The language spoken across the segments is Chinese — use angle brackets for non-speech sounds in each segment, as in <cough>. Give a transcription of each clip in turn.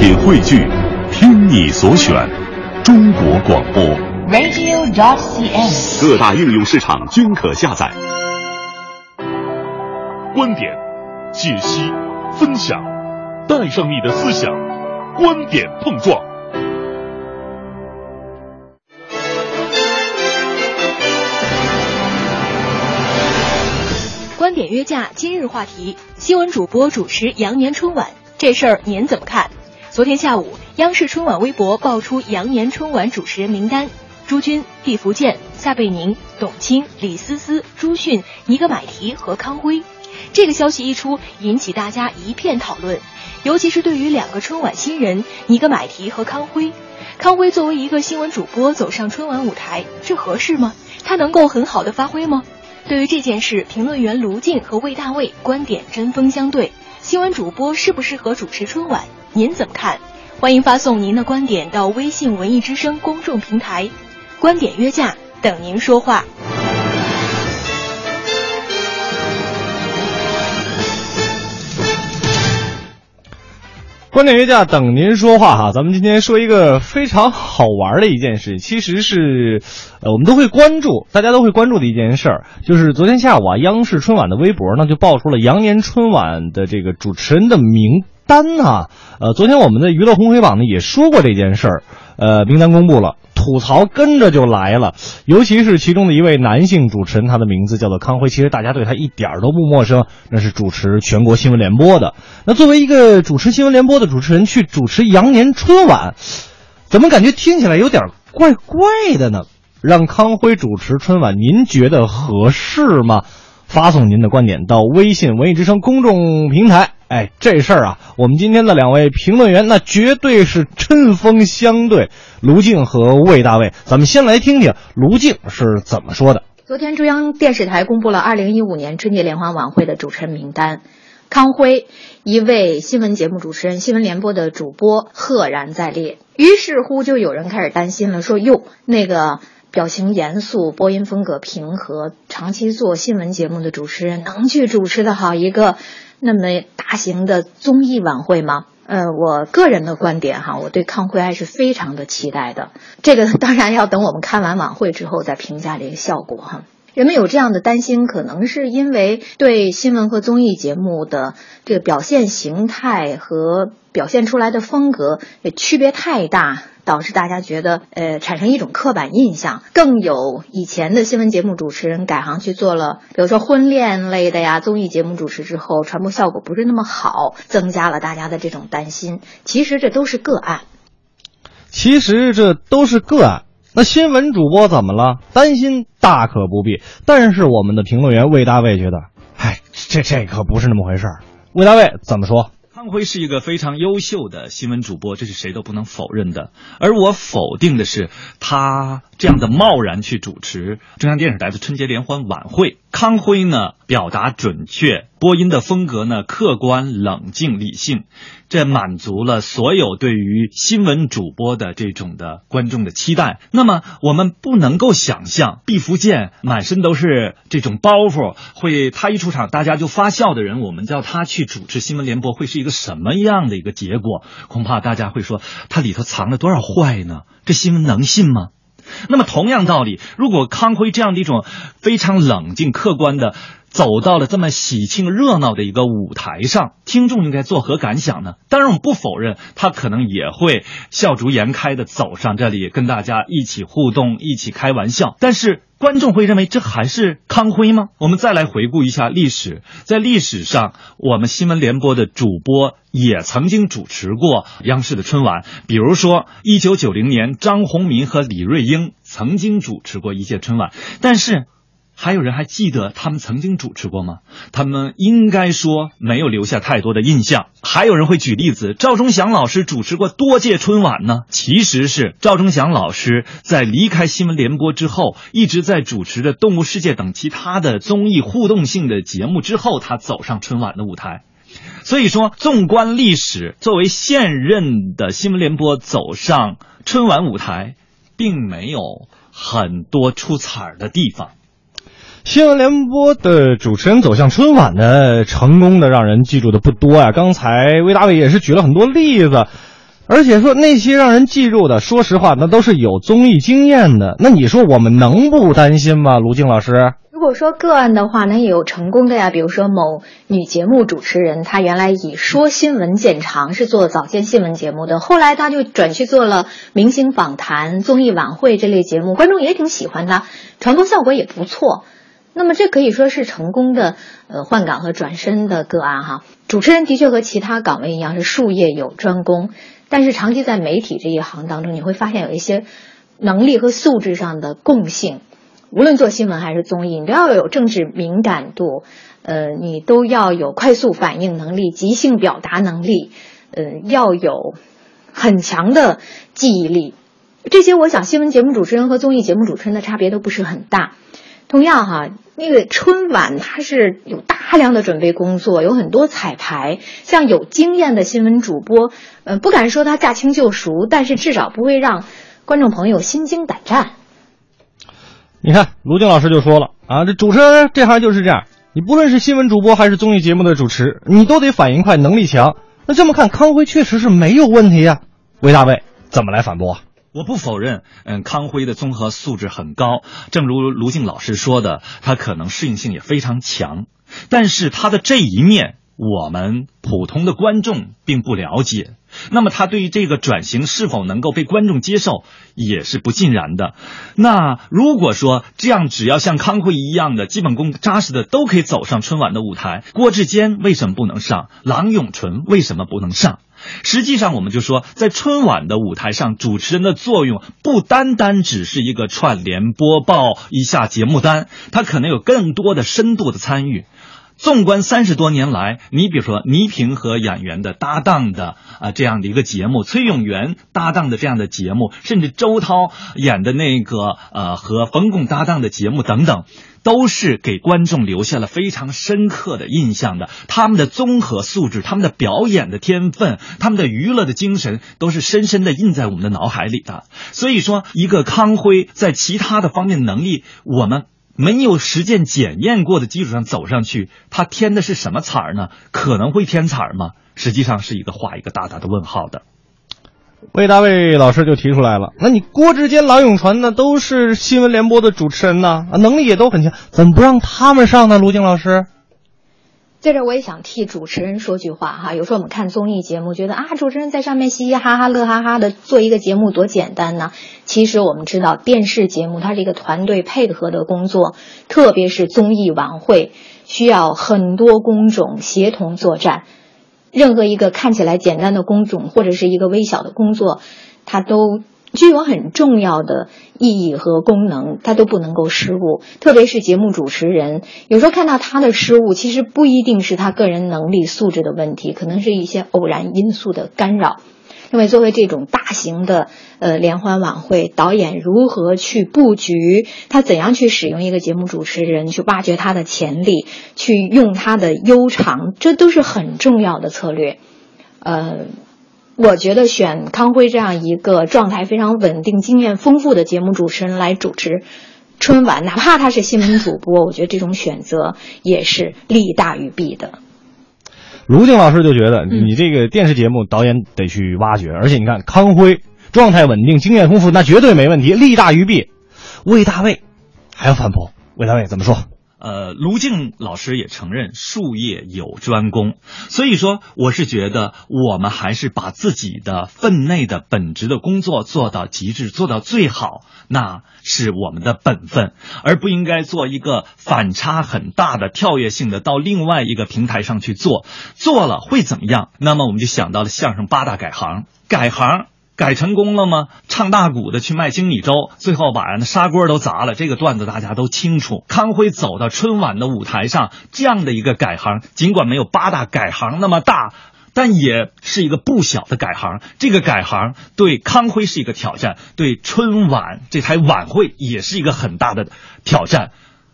品汇聚，听你所选，中国广播。radio.dot.cn，。各大应用市场均可下载。观点、解析、分享，带上你的思想，观点碰撞。观点约架，今日话题：新闻主播主持羊年春晚这事儿，您怎么看？昨天下午，央视春晚微博爆出羊年春晚主持人名单：朱军、毕福剑、撒贝宁、董卿、李思思、朱迅、尼格买提和康辉。这个消息一出，引起大家一片讨论，尤其是对于两个春晚新人尼格买提和康辉。康辉作为一个新闻主播走上春晚舞台，这合适吗？他能够很好的发挥吗？对于这件事，评论员卢静和魏大卫观点针锋相对。新闻主播适不适合主持春晚？您怎么看？欢迎发送您的观点到微信“文艺之声”公众平台，观点约架，等您说话。观点约架等您说话哈，咱们今天说一个非常好玩的一件事，其实是，呃，我们都会关注，大家都会关注的一件事儿，就是昨天下午啊，央视春晚的微博呢就爆出了羊年春晚的这个主持人的名单啊，呃，昨天我们的娱乐红黑榜呢也说过这件事儿，呃，名单公布了。吐槽跟着就来了，尤其是其中的一位男性主持人，他的名字叫做康辉。其实大家对他一点都不陌生，那是主持全国新闻联播的。那作为一个主持新闻联播的主持人去主持羊年春晚，怎么感觉听起来有点怪怪的呢？让康辉主持春晚，您觉得合适吗？发送您的观点到微信“文艺之声”公众平台。哎，这事儿啊，我们今天的两位评论员那绝对是针锋相对，卢静和魏大卫。咱们先来听听卢静是怎么说的。昨天中央电视台公布了2015年春节联欢晚会的主持人名单，康辉一位新闻节目主持人，新闻联播的主播赫然在列。于是乎，就有人开始担心了，说哟，那个。表情严肃、播音风格平和、长期做新闻节目的主持人，能去主持的好一个那么大型的综艺晚会吗？呃，我个人的观点哈，我对康辉还是非常的期待的。这个当然要等我们看完晚会之后再评价这个效果哈。人们有这样的担心，可能是因为对新闻和综艺节目的这个表现形态和表现出来的风格也区别太大。导致大家觉得，呃，产生一种刻板印象，更有以前的新闻节目主持人改行去做了，比如说婚恋类的呀，综艺节目主持之后，传播效果不是那么好，增加了大家的这种担心。其实这都是个案。其实这都是个案。那新闻主播怎么了？担心大可不必。但是我们的评论员魏大卫觉得，哎，这这可不是那么回事儿。魏大卫怎么说？康辉是一个非常优秀的新闻主播，这是谁都不能否认的。而我否定的是他这样的贸然去主持中央电视台的春节联欢晚会。康辉呢，表达准确，播音的风格呢客观、冷静、理性，这满足了所有对于新闻主播的这种的观众的期待。那么我们不能够想象毕福剑满身都是这种包袱，会他一出场大家就发笑的人，我们叫他去主持新闻联播会是一个什么样的一个结果？恐怕大家会说他里头藏了多少坏呢？这新闻能信吗？那么同样道理，如果康辉这样的一种非常冷静客观的走到了这么喜庆热闹的一个舞台上，听众应该作何感想呢？当然，我们不否认他可能也会笑逐颜开的走上这里，跟大家一起互动，一起开玩笑。但是观众会认为这还是康辉吗？我们再来回顾一下历史，在历史上，我们新闻联播的主播也曾经主持过央视的春晚，比如说一九九零年，张宏民和李瑞英曾经主持过一届春晚，但是。还有人还记得他们曾经主持过吗？他们应该说没有留下太多的印象。还有人会举例子，赵忠祥老师主持过多届春晚呢。其实是赵忠祥老师在离开新闻联播之后，一直在主持着《动物世界》等其他的综艺互动性的节目之后，他走上春晚的舞台。所以说，纵观历史，作为现任的新闻联播走上春晚舞台，并没有很多出彩儿的地方。新闻联播的主持人走向春晚的成功的让人记住的不多呀、刚才魏大卫也是举了很多例子，而且说那些让人记住的，说实话，那都是有综艺经验的。那你说我们能不担心吗？卢静老师，如果说个案的话，那也有成功的呀。比如说某女节目主持人，她原来以说新闻见长，是做早间新闻节目的，后来她就转去做了明星访谈、综艺晚会这类节目，观众也挺喜欢她，传播效果也不错。那么这可以说是成功的呃换岗和转身的个案哈。主持人的确和其他岗位一样是术业有专攻，但是长期在媒体这一行当中，你会发现有一些能力和素质上的共性。无论做新闻还是综艺，你都要有政治敏感度，呃，你都要有快速反应能力、即兴表达能力，呃，要有很强的记忆力。这些我想，新闻节目主持人和综艺节目主持人的差别都不是很大。同样哈，那个春晚它是有大量的准备工作，有很多彩排。像有经验的新闻主播，呃，不敢说他驾轻就熟，但是至少不会让观众朋友心惊胆战。你看，卢静老师就说了啊，这主持人这行就是这样，你不论是新闻主播还是综艺节目的主持，你都得反应快，能力强。那这么看，康辉确实是没有问题呀。魏大卫怎么来反驳？我不否认，嗯，康辉的综合素质很高，正如卢静老师说的，他可能适应性也非常强，但是他的这一面，我们普通的观众并不了解。那么他对于这个转型是否能够被观众接受，也是不尽然的。那如果说这样，只要像康辉一样的基本功扎实的都可以走上春晚的舞台，郭志坚为什么不能上？郎永淳为什么不能上？实际上，我们就说，在春晚的舞台上，主持人的作用不单单只是一个串联播报一下节目单，他可能有更多的深度的参与。纵观三十多年来，你比如说倪萍和演员的搭档的啊这样的一个节目，崔永元搭档的这样的节目，甚至周涛演的那个呃和冯巩搭档的节目等等，都是给观众留下了非常深刻的印象的。他们的综合素质、他们的表演的天分、他们的娱乐的精神，都是深深的印在我们的脑海里的。所以说，一个康辉在其他的方面能力，我们。没有实践检验过的基础上走上去，他添的是什么彩儿呢？可能会添彩儿吗？实际上是一个画一个大大的问号的。魏大卫老师就提出来了，那你郭志坚、郎永传呢，都是新闻联播的主持人呢，啊，能力也都很强，怎么不让他们上呢？卢静老师。在这我也想替主持人说句话哈，有时候我们看综艺节目，觉得啊，主持人在上面嘻嘻哈哈、乐哈哈的做一个节目多简单呢。其实我们知道，电视节目它是一个团队配合的工作，特别是综艺晚会，需要很多工种协同作战。任何一个看起来简单的工种或者是一个微小的工作，它都。具有很重要的意义和功能，他都不能够失误。特别是节目主持人，有时候看到他的失误，其实不一定是他个人能力素质的问题，可能是一些偶然因素的干扰。因为作为这种大型的呃联欢晚会，导演如何去布局，他怎样去使用一个节目主持人，去挖掘他的潜力，去用他的悠长，这都是很重要的策略。呃。我觉得选康辉这样一个状态非常稳定、经验丰富的节目主持人来主持春晚，哪怕他是新闻主播，我觉得这种选择也是利大于弊的。卢静老师就觉得，你这个电视节目导演得去挖掘，而且你看康辉状态稳定、经验丰富，那绝对没问题，利大于弊。魏大卫还要反驳，魏大卫怎么说？呃，卢静老师也承认术业有专攻，所以说我是觉得我们还是把自己的分内的本职的工作做到极致，做到最好，那是我们的本分，而不应该做一个反差很大的跳跃性的到另外一个平台上去做，做了会怎么样？那么我们就想到了相声八大改行，改行。改成功了吗？唱大鼓的去卖精米粥，最后把人的砂锅都砸了。这个段子大家都清楚。康辉走到春晚的舞台上，这样的一个改行，尽管没有八大改行那么大，但也是一个不小的改行。这个改行对康辉是一个挑战，对春晚这台晚会也是一个很大的挑战。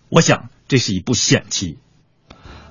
我想这是一步险棋。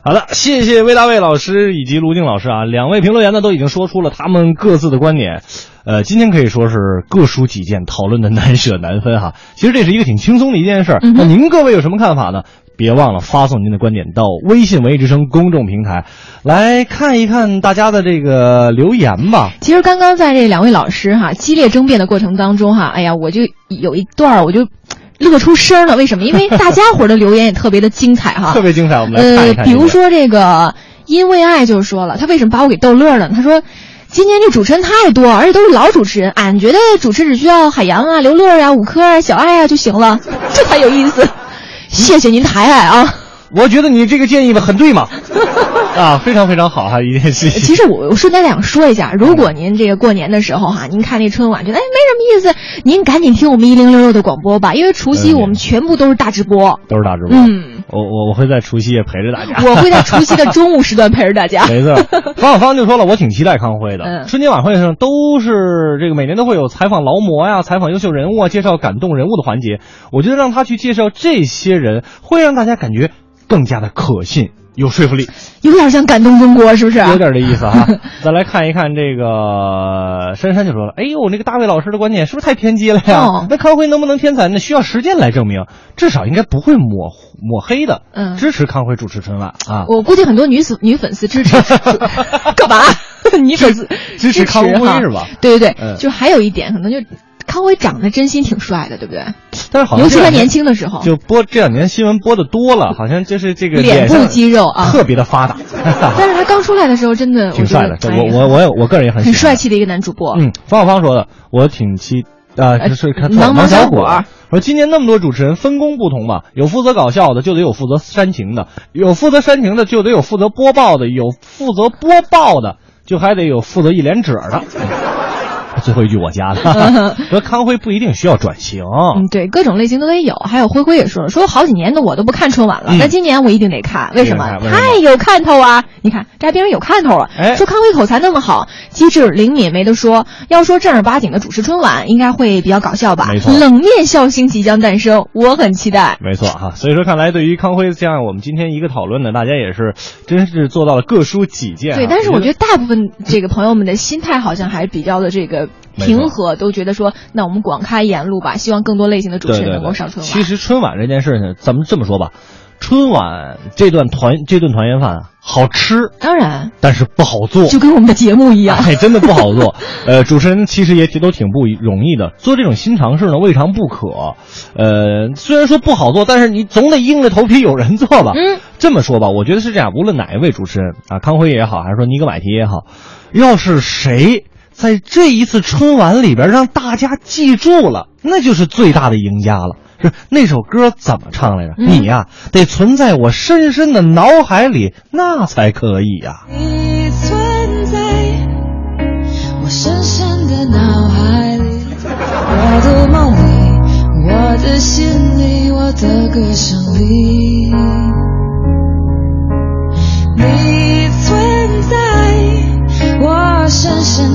好的，谢谢魏大卫老师以及卢静老师啊，两位评论员呢都已经说出了他们各自的观点。呃，今天可以说是各抒己见，讨论的难舍难分哈。其实这是一个挺轻松的一件事儿。那您各位有什么看法呢？别忘了发送您的观点到微信“文艺之声”公众平台，来看一看大家的这个留言吧。其实刚刚在这两位老师哈激烈争辩的过程当中哈，哎呀，我就有一段我就乐出声了。为什么？因为 <laughs> 大家伙的留言也特别的精彩哈，特别精彩。我们来看一看。呃，比如说这个因为爱就说了，他为什么把我给逗乐了？他说。今年这主持人太多，而且都是老主持人。俺觉得主持只需要海洋啊、刘乐啊、五科啊、小爱啊就行了，这才有意思。谢谢您抬爱啊！我觉得你这个建议吧很对嘛，<laughs> 啊，非常非常好哈，一件事情。其实我我顺带两说一下，如果您这个过年的时候哈，您看那春晚觉得哎没什么意思，您赶紧听我们一零六六的广播吧，因为除夕我们全部都是大直播，都是大直播。嗯。我我我会在除夕夜陪着大家，<laughs> 我会在除夕的中午时段陪着大家。<laughs> 没错，方小芳就说了，我挺期待康辉的。春节晚会上都是这个每年都会有采访劳模呀、采访优秀人物啊、介绍感动人物的环节。我觉得让他去介绍这些人，会让大家感觉更加的可信。有说服力，有点像感动中国，是不是？有点这意思哈。<laughs> 再来看一看这个珊珊就说了：“哎呦，那个大卫老师的观点是不是太偏激了呀？那康辉能不能天才？那需要时间来证明，至少应该不会抹抹黑的。嗯，支持康辉主持春晚啊！我估计很多女粉女粉丝支持干嘛？女粉丝支持 <laughs> <laughs> 康辉是吧？对对对，就还有一点可能就。”康辉长得真心挺帅的，对不对？但是好像尤其他年轻的时候，就播这两年新闻播的多了，好像就是这个脸部肌肉啊特别的发达。<laughs> 但是他刚出来的时候真的 <laughs> 挺帅的，我我我我个人也很很帅气的一个男主播。嗯，方小芳说的，我挺期啊，就是看王小果说今年那么多主持人分工不同嘛，有负责搞笑的，就得有负责煽情的；有负责煽情的，就得有负责播报的；有负责播报的，就还得有负责一脸褶的。最后一句我加的，<laughs> 说康辉不一定需要转型。嗯，对，各种类型都得有。还有辉辉也说了，说好几年的我都不看春晚了，那今年我一定得看。为什么？太有看头啊！你看，这还变成有看头了。说康辉口才那么好，机智灵敏，没得说。要说正儿八经的主持春晚，应该会比较搞笑吧？没错，冷面笑星即将诞生，我很期待。没错哈，所以说看来对于康辉这样我们今天一个讨论呢，大家也是真是做到了各抒己见。对，但是我觉得大部分这个朋友们的心态好像还比较的这个。平和都觉得说，那我们广开言路吧，希望更多类型的主持人能够上春晚。其实春晚这件事情，咱们这么说吧，春晚这段团这顿团圆饭好吃，当然，但是不好做，就跟我们的节目一样，哎，真的不好做。<laughs> 呃，主持人其实也挺都挺不容易的，做这种新尝试呢，未尝不可。呃，虽然说不好做，但是你总得硬着头皮有人做吧。嗯，这么说吧，我觉得是这样，无论哪一位主持人啊，康辉也好，还是说尼格买提也好，要是谁。在这一次春晚里边让大家记住了那就是最大的赢家了。是那首歌怎么唱来着？你呀得存在我深深的脑海里那才可以呀。你存在我深深的脑海里我的梦里我的心里我的歌声里。你存在我深深